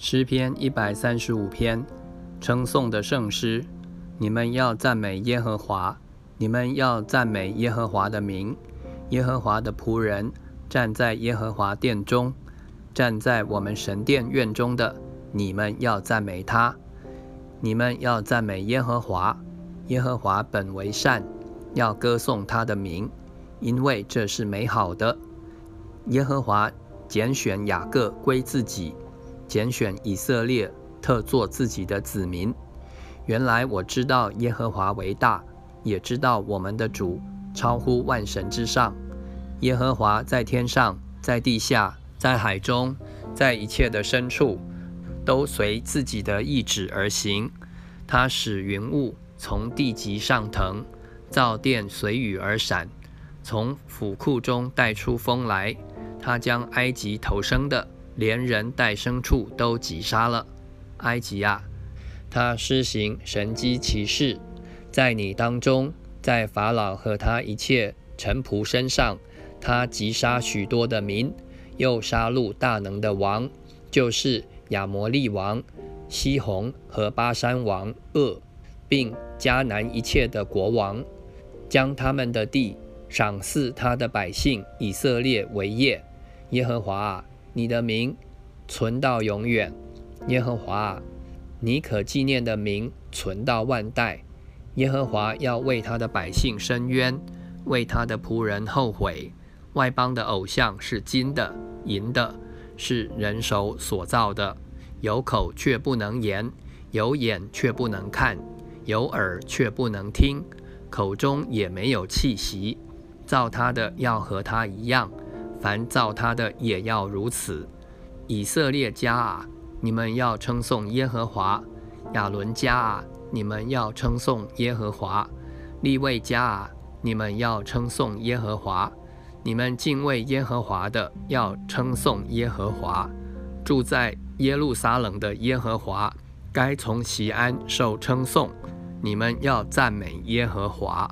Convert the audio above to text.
诗篇一百三十五篇，称颂的圣诗。你们要赞美耶和华，你们要赞美耶和华的名。耶和华的仆人站在耶和华殿中，站在我们神殿院中的，你们要赞美他。你们要赞美耶和华，耶和华本为善，要歌颂他的名，因为这是美好的。耶和华拣选雅各归自己。拣选以色列，特做自己的子民。原来我知道耶和华为大，也知道我们的主超乎万神之上。耶和华在天上，在地下，在海中，在一切的深处，都随自己的意志而行。他使云雾从地极上腾，造电随雨而闪，从府库中带出风来。他将埃及投生的。连人带牲畜都击杀了。埃及啊，他施行神机骑士，在你当中，在法老和他一切臣仆身上，他击杀许多的民，又杀戮大能的王，就是亚摩利王西宏和巴山王恶，并迦南一切的国王，将他们的地赏赐他的百姓以色列为业。耶和华啊。你的名存到永远，耶和华，你可纪念的名存到万代。耶和华要为他的百姓伸冤，为他的仆人后悔。外邦的偶像是金的、银的，是人手所造的，有口却不能言，有眼却不能看，有耳却不能听，口中也没有气息。造他的要和他一样。凡造他的也要如此。以色列家啊，你们要称颂耶和华；亚伦家啊，你们要称颂耶和华；利未家啊，你们要称颂耶和华。你们敬畏耶和华的，要称颂耶和华。住在耶路撒冷的耶和华，该从西安受称颂。你们要赞美耶和华。